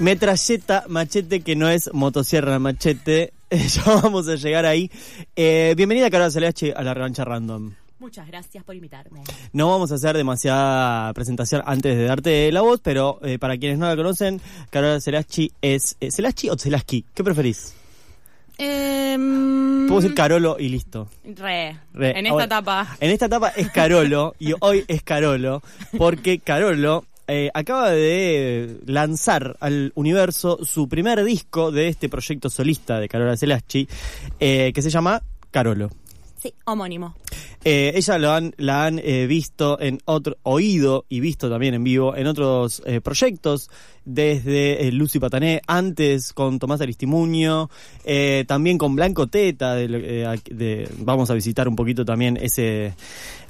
Metralleta, machete, que no es motosierra, machete. ya vamos a llegar ahí. Eh, bienvenida, Carola Celeache, a la revancha random. Muchas gracias por invitarme. No vamos a hacer demasiada presentación antes de darte la voz, pero eh, para quienes no la conocen, Carola Celachi es... Eh, ¿Celachi o Celaski? ¿Qué preferís? Eh, Puedo decir Carolo y listo. Re. Re. En esta Ahora, etapa. En esta etapa es Carolo y hoy es Carolo porque Carolo eh, acaba de lanzar al universo su primer disco de este proyecto solista de Carola Celaschi eh, que se llama Carolo. Sí, homónimo. Eh, ella lo han, la han eh, visto en otro, oído y visto también en vivo en otros eh, proyectos, desde Lucy Patané, antes con Tomás Aristimuño, también con Blanco Teta, de, de- vamos a visitar un poquito también ese,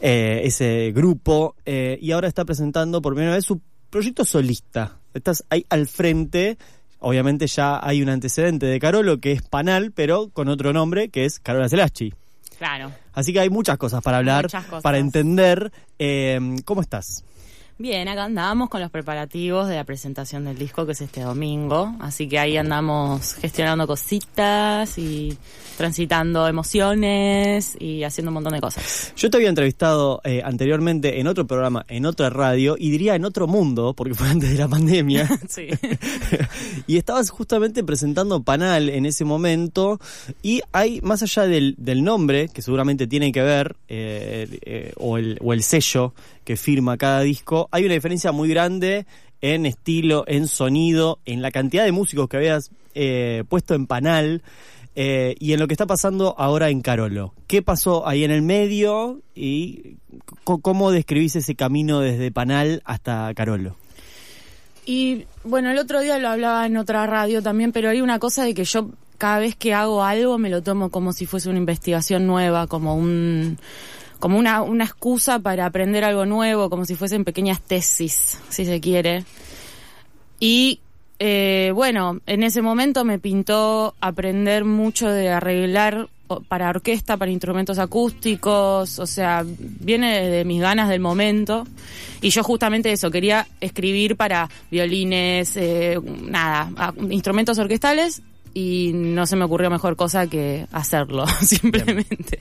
ese grupo, y ahora está presentando por primera vez su proyecto solista. Estás ahí al frente. Obviamente ya hay un antecedente de Carolo que es Panal, pero con otro nombre que es Carola Celaschi. Claro. Así que hay muchas cosas para hablar, cosas. para entender. Eh, ¿Cómo estás? Bien, acá andamos con los preparativos de la presentación del disco que es este domingo. Así que ahí andamos gestionando cositas y transitando emociones y haciendo un montón de cosas. Yo te había entrevistado eh, anteriormente en otro programa, en otra radio, y diría en otro mundo, porque fue antes de la pandemia. Sí. y estabas justamente presentando Panal en ese momento y hay, más allá del, del nombre, que seguramente tiene que ver, eh, eh, o, el, o el sello que firma cada disco, hay una diferencia muy grande en estilo, en sonido, en la cantidad de músicos que habías eh, puesto en Panal. eh, y en lo que está pasando ahora en Carolo. ¿Qué pasó ahí en el medio y cómo describís ese camino desde Panal hasta Carolo? Y bueno, el otro día lo hablaba en otra radio también, pero hay una cosa de que yo cada vez que hago algo me lo tomo como si fuese una investigación nueva, como un como una, una excusa para aprender algo nuevo, como si fuesen pequeñas tesis, si se quiere. Y eh, bueno, en ese momento me pintó aprender mucho de arreglar para orquesta, para instrumentos acústicos, o sea, viene de mis ganas del momento. Y yo justamente eso, quería escribir para violines, eh, nada, instrumentos orquestales y no se me ocurrió mejor cosa que hacerlo, simplemente.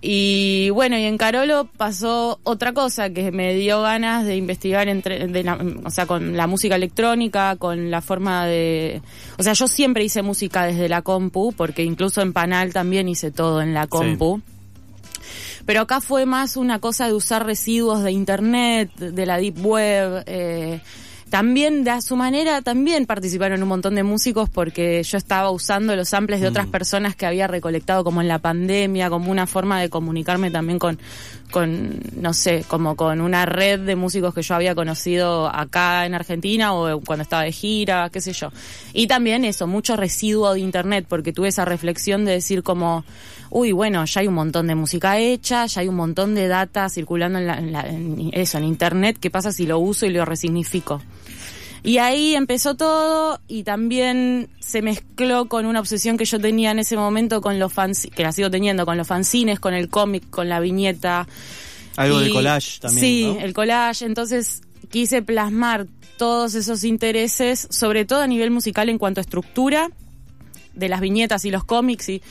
Y bueno, y en Carolo pasó otra cosa que me dio ganas de investigar entre, de la- o sea, con la música electrónica, con la forma de, o sea, yo siempre hice música desde la compu, porque incluso en Panal también hice todo en la compu. Pero acá fue más una cosa de usar residuos de internet, de la deep web, eh, también de a su manera también participaron un montón de músicos porque yo estaba usando los samples de otras Mm. personas que había recolectado como en la pandemia, como una forma de comunicarme también con, con, no sé, como con una red de músicos que yo había conocido acá en Argentina o cuando estaba de gira, qué sé yo. Y también eso, mucho residuo de internet porque tuve esa reflexión de decir como, uy, bueno, ya hay un montón de música hecha, ya hay un montón de data circulando en, la- en la- en eso, en internet, ¿qué pasa si lo uso y lo resignifico? Y ahí empezó todo y también se mezcló con una obsesión que yo tenía en ese momento con los fans, que la sigo teniendo, con los fanzines, con el cómic, con la viñeta. Algo de collage también. Sí, ¿no? el collage. Entonces quise plasmar todos esos intereses, sobre todo a nivel musical en cuanto a estructura de las viñetas y los cómics y,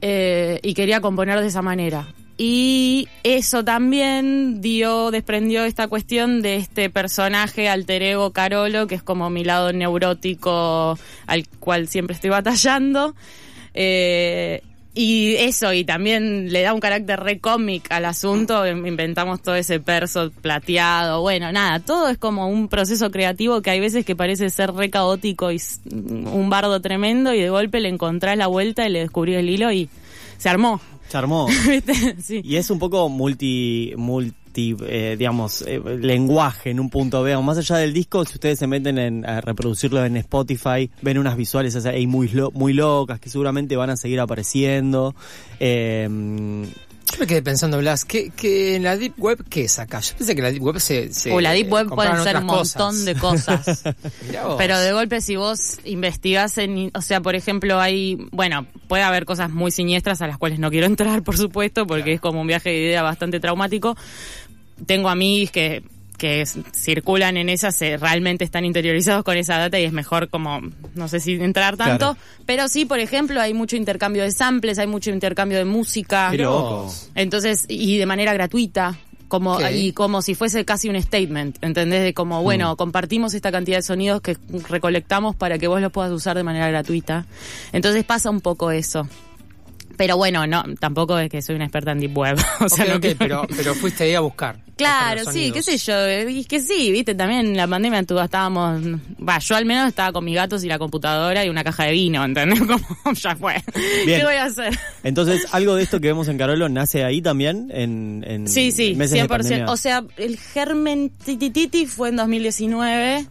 eh, y quería componer de esa manera. Y eso también dio, desprendió esta cuestión de este personaje alter ego Carolo, que es como mi lado neurótico al cual siempre estoy batallando. Eh, y eso, y también le da un carácter re cómic al asunto, in- inventamos todo ese perso plateado, bueno, nada, todo es como un proceso creativo que hay veces que parece ser re caótico y un bardo tremendo y de golpe le encontrás la vuelta y le descubrí el hilo y se armó. Se armó. ¿Viste? Sí. Y es un poco multi, multi eh, digamos, eh, lenguaje en un punto. Vean, más allá del disco, si ustedes se meten en, a reproducirlo en Spotify, ven unas visuales o sea, muy, lo- muy locas que seguramente van a seguir apareciendo. Eh, Yo me quedé pensando, Blas, que, que en la Deep Web, ¿qué es acá? Yo pensé que la Deep Web se. se O la Deep Web pueden compraron ser un montón cosas. de cosas. Pero de golpe si vos investigás en, o sea, por ejemplo, hay, bueno, puede haber cosas muy siniestras a las cuales no quiero entrar, por supuesto, porque es como un viaje de idea bastante traumático. Tengo amigos que que circulan en esas eh, realmente están interiorizados con esa data y es mejor como no sé si entrar tanto, Claro. pero sí, por ejemplo, hay mucho intercambio de samples, hay mucho intercambio de música. Qué loco. Entonces, y de manera gratuita, como, y como si fuese casi un statement, ¿entendés? De como, Mm. bueno, compartimos esta cantidad de sonidos que recolectamos para que vos los puedas usar de manera gratuita. Entonces pasa un poco eso. Pero bueno, no, tampoco es que soy una experta en Deep Web. O sea, no pero, pero fuiste ahí a buscar. Claro, sí, qué sé yo, y que sí, viste, también en la pandemia tú estábamos, va, yo al menos estaba con mis gatos y la computadora y una caja de vino, ¿entendés? Como, ya fue. Bien. ¿Qué voy a hacer? entonces, algo de esto que vemos en Carolo nace ahí también, en, en Sí, sí, meses de 100%. pandemia. O sea, el germen titititi fue en 2019,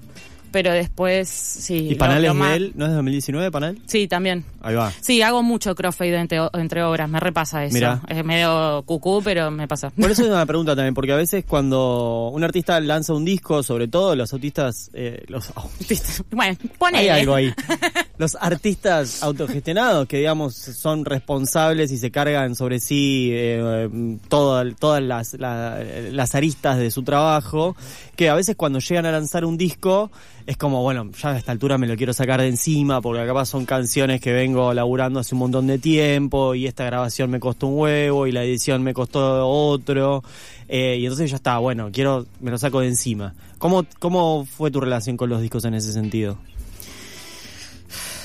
pero después, sí. ¿Y Panal es de él? ¿No es de 2019, Panal? Sí, también. Ahí va. Sí, hago mucho crossfade entre, entre obras, me repasa eso. Mirá. Es medio cucú, pero me pasa. Por eso es una pregunta también, porque a veces cuando un artista lanza un disco, sobre todo los autistas, eh, los autistas, bueno, hay ponele. algo ahí. Los artistas autogestionados que digamos son responsables y se cargan sobre sí eh, todas las, la- las aristas de su trabajo, que a veces cuando llegan a lanzar un disco es como, bueno, ya a esta altura me lo quiero sacar de encima porque capaz son canciones que vengo laburando hace un montón de tiempo y esta grabación me costó un huevo y la edición me costó otro. eh, y entonces ya está, bueno, quiero, me lo saco de encima. ¿Cómo, ¿Cómo fue tu relación con los discos en ese sentido?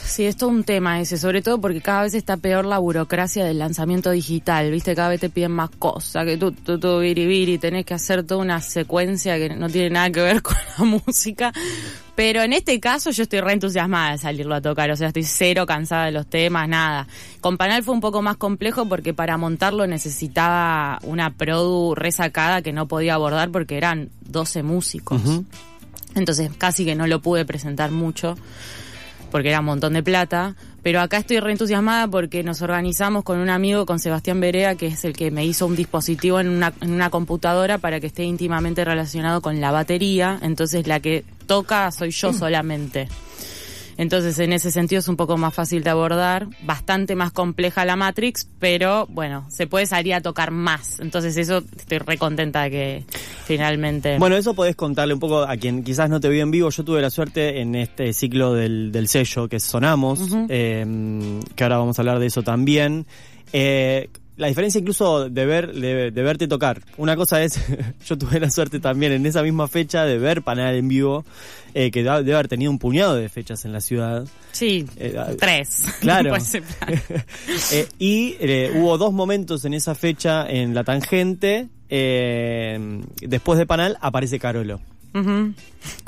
Sí, es todo un tema ese, sobre todo porque cada vez está peor la burocracia del lanzamiento digital, ¿viste? Cada vez te piden más cosas, que tú, tú, tú, biribiri, tenés que hacer toda una secuencia que no tiene nada que ver con la música. Pero en este caso yo estoy re entusiasmada de salirlo a tocar, o sea, estoy cero cansada de los temas, nada. Con Panal fue un poco más complejo porque para montarlo necesitaba una produ resacada que no podía abordar porque eran 12 músicos. Entonces casi que no lo pude presentar mucho porque era un montón de plata. Pero acá estoy reentusiasmada porque nos organizamos con un amigo, con Sebastián Berea, que es el que me hizo un dispositivo en una, en una computadora para que esté íntimamente relacionado con la batería. Entonces la que toca soy yo solamente. Entonces, en ese sentido es un poco más fácil de abordar, bastante más compleja la Matrix, pero bueno, se puede salir a tocar más. Entonces, eso estoy re contenta de que finalmente. Bueno, eso podés contarle un poco a quien quizás no te vio en vivo. Yo tuve la suerte en este ciclo del, del sello que Sonamos, eh, que ahora vamos a hablar de eso también. Eh, la diferencia incluso de ver de, de verte tocar. Una cosa es, yo tuve la suerte también en esa misma fecha de ver Panal en vivo, eh, que debe haber tenido un puñado de fechas en la ciudad. Sí, Eh, ah, tres. Claro. Eh, y hubo dos momentos en esa fecha en la tangente. después de Panal aparece Carolo.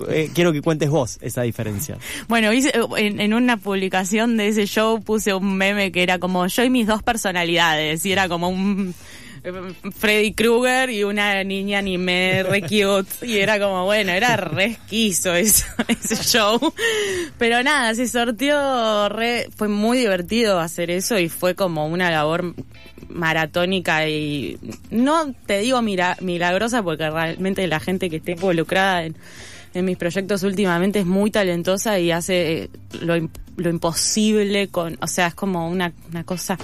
Eh, quiero que cuentes vos esa diferencia. Bueno, hice- en, en una publicación de ese show puse un meme que era como yo y mis dos personalidades. Y era como un eh, Freddy Krueger y una niña anime re cute. Y era como, bueno, era re esquizo eso, ese show. Pero nada, se sorteó re, fue muy divertido hacer eso y fue como una labor maratónica y no te digo milagrosa porque realmente la gente que esté involucrada en, en mis proyectos últimamente es muy talentosa y hace lo, lo imposible con, o sea, es como una, una cosa,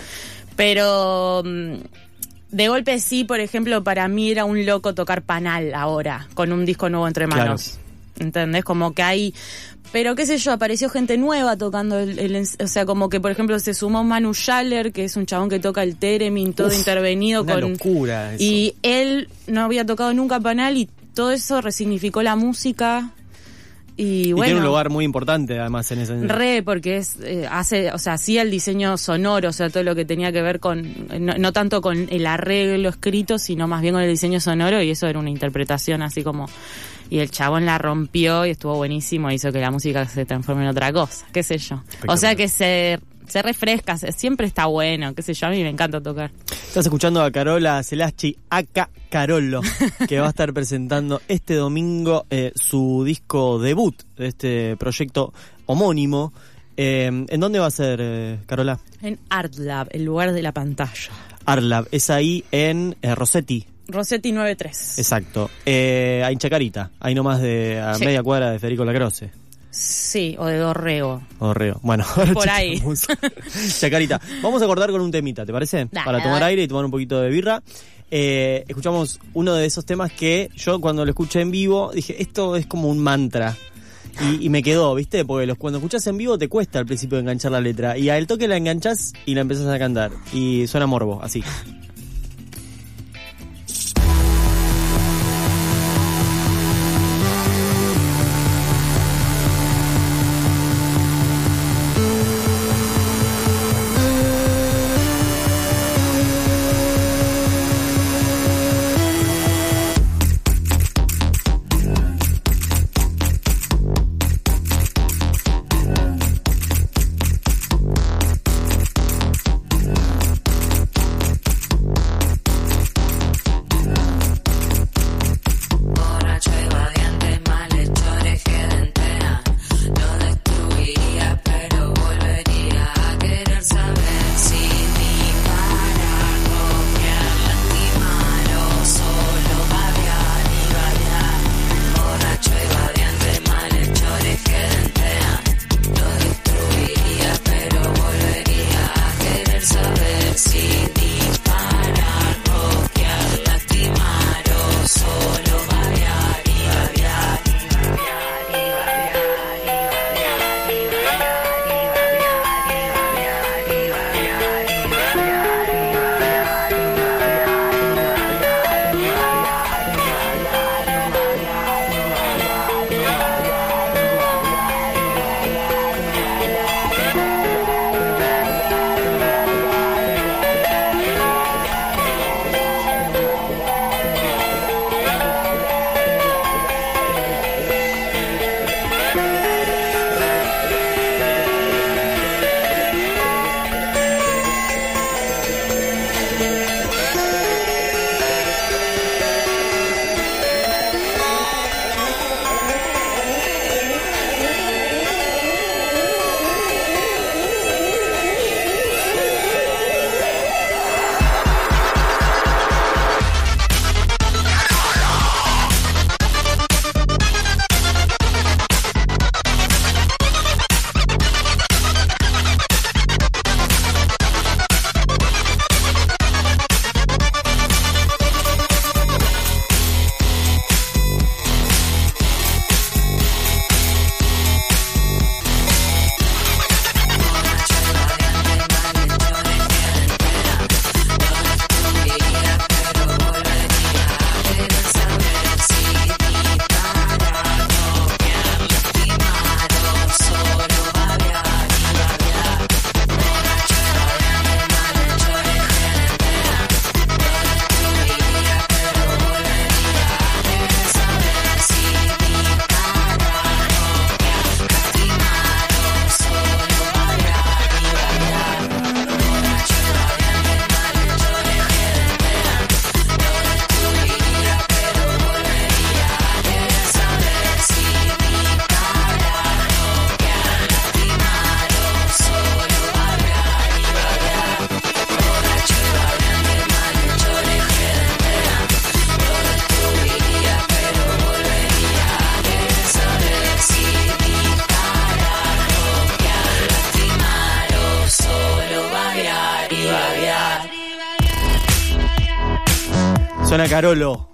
pero mm, de golpe sí, por ejemplo, para mí era un loco tocar panal ahora, con un disco nuevo entre Claro. manos. ¿Entendés? Como que hay... Pero qué sé yo, apareció gente nueva tocando el, o sea, como que por ejemplo se sumó Manu Schaller, que es un chabón que toca el Theremin, todo Uf, intervenido una con locura eso. y él no había tocado nunca panal y todo eso resignificó la música y, Y bueno tiene un lugar muy importante además en ese Re, porque es, eh, hace, o sea, hacía el diseño sonoro, o sea, todo lo que tenía que ver con, no, no tanto con el arreglo escrito, sino más bien con el diseño sonoro, y eso era una interpretación así como, y el chabón la rompió y estuvo buenísimo, hizo que la música se transforme en otra cosa, qué sé yo. O sea que se, se refresca, se- siempre está bueno, qué sé yo, a mí me encanta tocar. Estás escuchando a Carola Celaschi, acá Carolo, que va a estar presentando este domingo eh, su disco debut de este proyecto homónimo. Eh, ¿En dónde va a ser, eh, Carola? En Art Lab, el lugar de la pantalla. Arlab, es ahí en eh, Rossetti, Rossetti 93. exacto. Eh, ahí en Chacarita, ahí nomás de a Sí. media cuadra de Federico Lacroce. Sí, o de Dorrego. O Reo. Bueno, Por ahí. Chacarita. Vamos a acordar con un temita, ¿te parece? Dale, Para tomar dale. aire y tomar un poquito de birra. Eh, escuchamos uno de esos temas que yo cuando lo escuché en vivo dije, esto es como un mantra. Y, y me quedó, ¿viste? Porque los, cuando escuchas en vivo te cuesta al principio enganchar la letra. Y al toque la enganchas y la empezás a cantar. Y suena morbo, así. Carolo.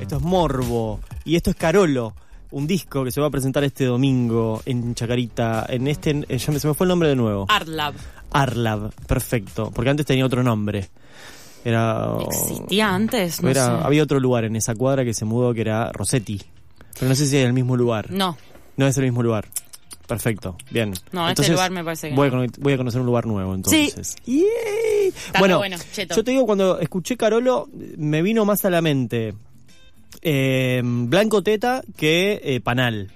Esto es Morbo. Y esto es Carolo. Un disco que se va a presentar este domingo en Chacarita. En este. eh, ya me- se me fue el nombre de nuevo. Artlab. Arlab. Perfecto. Porque antes tenía otro nombre. Era. ¿Existía antes? No era- sé. Había otro lugar en esa cuadra que se mudó que era Rossetti. Pero no sé si es el mismo lugar. No. No es el mismo lugar. Perfecto, bien. No, este lugar me parece que voy, no. a, cono- voy a conocer un lugar nuevo entonces. Está Bueno, bueno, cheto. yo te digo, cuando escuché Carolo, me vino más a la mente eh, Blanco Teta que eh, Panal.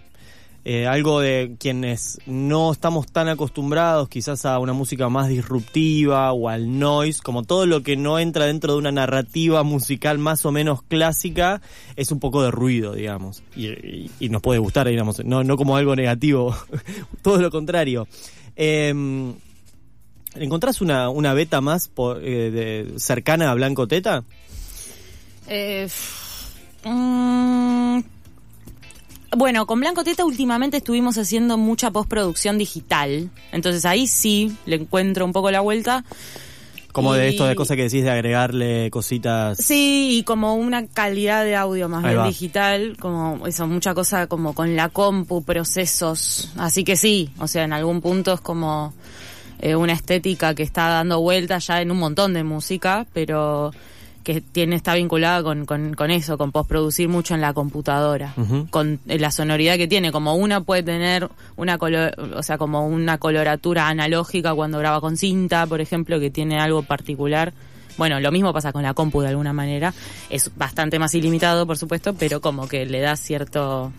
Eh, algo de quienes no estamos tan acostumbrados quizás a una música más disruptiva o al noise, como todo lo que no entra dentro de una narrativa musical más o menos clásica, es un poco de ruido, digamos. Y, nos puede gustar, digamos, no, no como algo negativo, todo lo contrario. Eh, ¿Encontrás una, una beta más eh, cercana a Blanco Teta? Eh, mm, bueno, con Blanco Teta últimamente estuvimos haciendo mucha postproducción digital. Entonces ahí sí le encuentro un poco la vuelta. Como de esto de cosas que decís de agregarle cositas. Sí, y como una calidad de audio más Ahí bien va. digital, como eso, mucha cosa como con la compu, procesos. Así que sí, o sea, en algún punto es como eh, una estética que está dando vueltas ya en un montón de música, pero que tiene está vinculada con, con, con eso, con postproducir mucho en la computadora, con eh, la sonoridad que tiene, como una puede tener una color, o sea, como una coloratura analógica cuando graba con cinta, por ejemplo, que tiene algo particular. Bueno, lo mismo pasa con la compu de alguna manera. Es bastante más ilimitado, por supuesto, pero como que le da cierto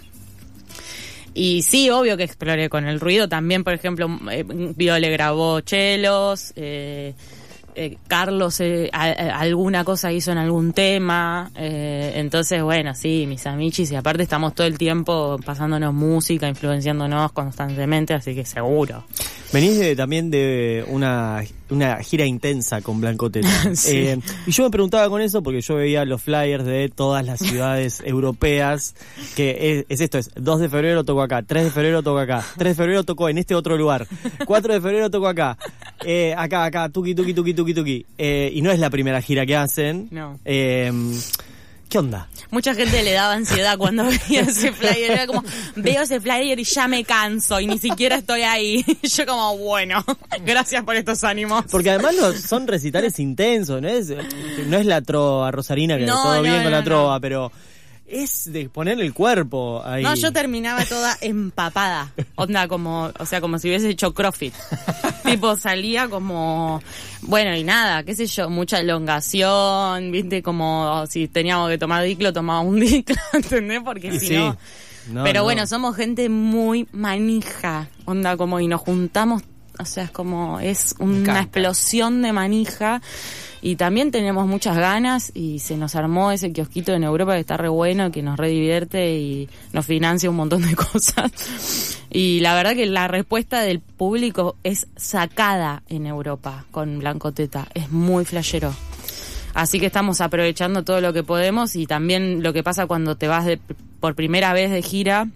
y sí, obvio que exploré con el ruido. También, por ejemplo, eh, Viole grabó chelos. Eh, eh, Carlos eh, a- a- alguna cosa hizo en algún tema. eh, entonces, bueno, sí, mis amichis. Y aparte estamos todo el tiempo pasándonos música, influenciándonos constantemente, así que seguro. Venís de- también de una, una gira intensa con Blanco. Sí. Y yo me preguntaba con eso porque yo veía los flyers de todas las ciudades europeas, que es, es esto, es 2 de febrero toco acá, 3 de febrero toco acá, 3 de febrero toco en este otro lugar, 4 de febrero toco acá, acá, acá, tuki, tuki, tuki, tuki, tuki. Eh, y no es la primera gira que hacen. No. Eh, ¿Qué onda? Mucha gente le daba ansiedad cuando veía ese flyer. Era como, veo ese flyer y ya me canso y ni siquiera estoy ahí. Yo como, bueno, gracias por estos ánimos. Porque además los- son recitales intensos, no es, no es la trova rosarina, que No, todo no, bien con la trova, pero es de poner el cuerpo ahí. No, yo terminaba toda empapada. Onda como, o sea, como si hubiese hecho CrossFit. tipo, salía como, bueno, y nada, qué sé yo, mucha elongación, viste, como si teníamos que tomar diclo, tomaba un diclo, ¿entendés? Porque Y si sí. no... No, Pero no. bueno, somos gente muy manija, onda como, y nos juntamos, o sea, es como, es una explosión de manija. Y también tenemos muchas ganas y se nos armó ese kiosquito en Europa que está re bueno, que nos redivierte y nos financia un montón de cosas. Y la verdad que la respuesta del público es sacada en Europa con Blanco Teta. Es muy flashero. Así que estamos aprovechando todo lo que podemos y también lo que pasa cuando te vas de- por primera vez de gira,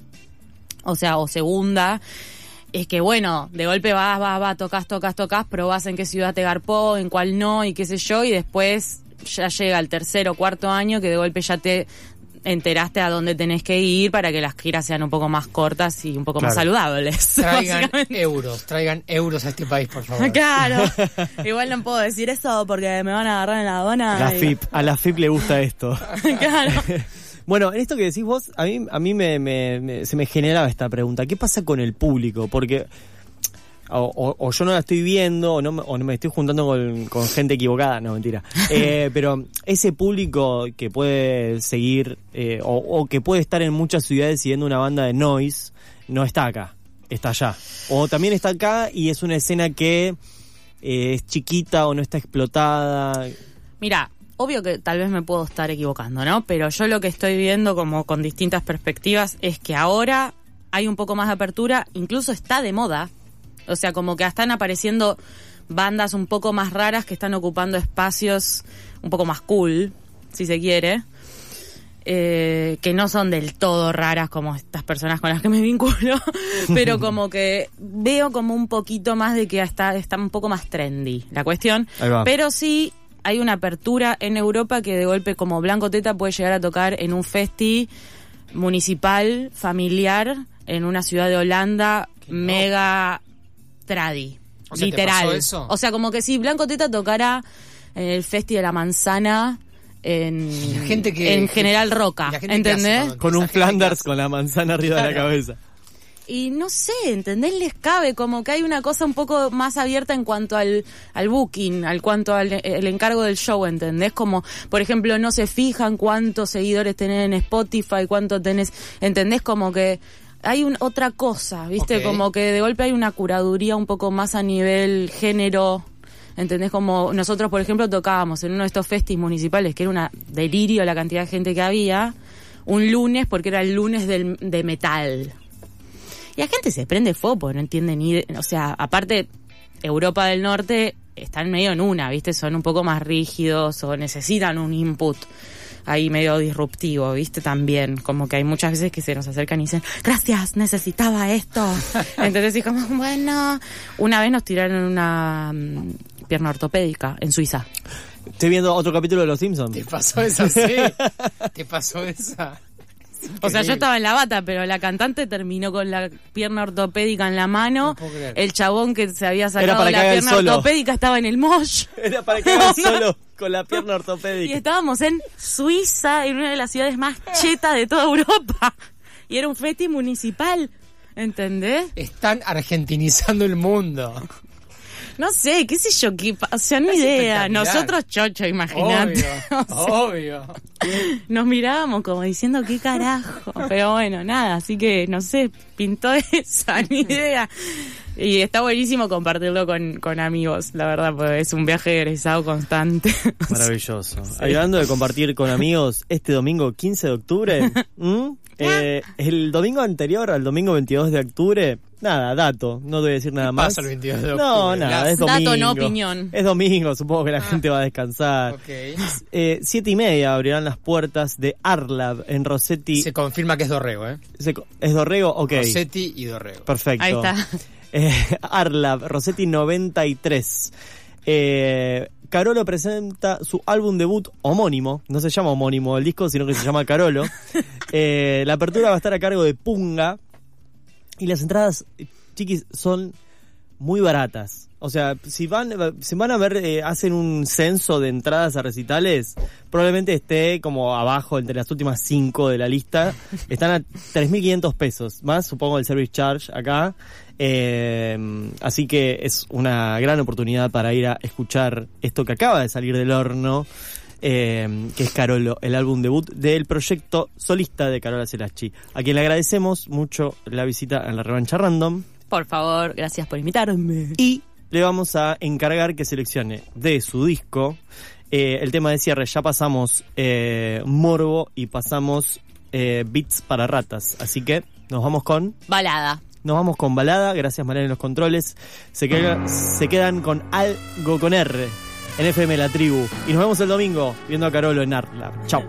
o sea, o segunda, es que bueno, de golpe vas, vas, vas, tocas, tocas, tocas, probás en qué ciudad te garpó, en cuál no y qué sé yo, y después ya llega el tercer o cuarto año que de golpe ya te enteraste a dónde tenés que ir para que las giras sean un poco más cortas y un poco más saludables. Traigan euros, traigan euros a este país, por favor. Claro. Igual no puedo decir eso porque me van a agarrar en la aduana. La y- FIP, a la FIP le gusta esto. claro. Bueno, en esto que decís vos, a mí, a mí me, me- me- se me generaba esta pregunta. ¿Qué pasa con el público? Porque o, o- o yo no la estoy viendo o no, me- o no me estoy juntando con, con gente equivocada, no, mentira. Eh, pero ese público que puede seguir eh, o, o que puede estar en muchas ciudades siguiendo una banda de noise, no está acá, está allá. O también está acá y es una escena que eh, es chiquita o no está explotada. Mira, obvio que tal vez me puedo estar equivocando, ¿no? Pero yo lo que estoy viendo como con distintas perspectivas es que ahora hay un poco más de apertura, incluso está de moda. O sea, como que están apareciendo bandas un poco más raras que están ocupando espacios un poco más cool, si se quiere. eh, que no son del todo raras como estas personas con las que me vinculo, pero como que veo como un poquito más de que está, está un poco más trendy la cuestión. Pero sí hay una apertura en Europa que de golpe como Blanco Teta puede llegar a tocar en un festi municipal, familiar, en una ciudad de Holanda, mega tradi. O sea, ¿te literal. pasó eso? O sea, como que si Blanco Teta tocara en el festi de la manzana en, la gente que- en General Roca, ¿entendés? Con un Flanders con la manzana arriba de la cabeza. Y no sé, ¿entendés? Les cabe como que hay una cosa un poco más abierta en cuanto al, al booking, al cuanto al el encargo del show, ¿entendés? Como, por ejemplo, no se fijan cuántos seguidores tenés en Spotify, cuánto tenés, ¿entendés? Como que hay un, otra cosa, ¿viste? Como que de golpe hay una curaduría un poco más a nivel género. ¿Entendés? Como nosotros, por ejemplo, tocábamos en uno de estos festis municipales, que era una delirio la cantidad de gente que había, un lunes, porque era el lunes del, de metal. Y la gente se prende fuego porque no entiende ni... de- o sea, aparte, Europa del Norte están medio en una, ¿viste? Son un poco más rígidos o necesitan un input ahí medio disruptivo, ¿viste? También, como que hay muchas veces que se nos acercan y dicen, gracias, necesitaba esto. Entonces, y como, bueno, una vez nos tiraron una mm, pierna ortopédica en Suiza. Estoy viendo otro capítulo de Los Simpsons. ¿Te pasó esa? Sí. ¿Te pasó esa? O sea, yo estaba en la bata, pero la cantante terminó con la pierna ortopédica en la mano. No el chabón que se había sacado la pierna solo. ortopédica estaba en el mosh. Era para que solo con la pierna Y ortopédica. estábamos en Suiza, en una de las ciudades más chetas de toda Europa. Y era un festi municipal. ¿Entendés? Están argentinizando el mundo. No sé, qué sé yo, qué, o sea, ni Es idea. Nosotros chocho, imagínate. Obvio, obvio. Nos mirábamos como diciendo qué carajo. Pero bueno, nada, así que no sé, pintó esa, ni idea. Y está buenísimo compartirlo con, con amigos, la verdad, porque es un viaje egresado constante. Maravilloso. Hablando de compartir con amigos, este domingo 15 de octubre, ¿m? Eh, el domingo anterior al domingo 22 de octubre, nada, dato, no voy a decir nada más. pasa el 22 de No, octubre, nada, es domingo. Dato, no opinión. Es domingo, supongo que la gente va a descansar. Ok. Eh, siete y media abrirán las puertas de Arlab en Rossetti. Se confirma que es Dorrego, ¿eh? Se ¿Es Dorrego? Ok. Rossetti y Dorrego. Perfecto. Ahí está. Eh, Arlab, Rossetti 93. Eh, Carolo presenta su álbum debut homónimo. No se llama homónimo el disco, sino que se llama Carolo. Eh, la apertura va a estar a cargo de Punga. Y las entradas, chiquis, son muy baratas. O sea, si van, si van a ver, eh, hacen un censo de entradas a recitales, probablemente esté como abajo entre las últimas cinco de la lista. Están a 3.500 pesos, más supongo el service charge acá. Eh, así que es una gran oportunidad para ir a escuchar esto que acaba de salir del horno, eh, que es Carolo, el álbum debut del proyecto solista de Carola Celachi, a quien le agradecemos mucho la visita en la revancha random. Por favor, gracias por invitarme. Y le vamos a encargar que seleccione de su disco eh, el tema de cierre. Ya pasamos eh, Morbo y pasamos eh, Beats para ratas. Así que nos vamos con. Balada. Nos vamos con balada. Gracias, Mariana, en los controles. Se, queda- se quedan con algo con R en FM La Tribu. Y nos vemos el domingo viendo a Carolo en Artlab. Chau.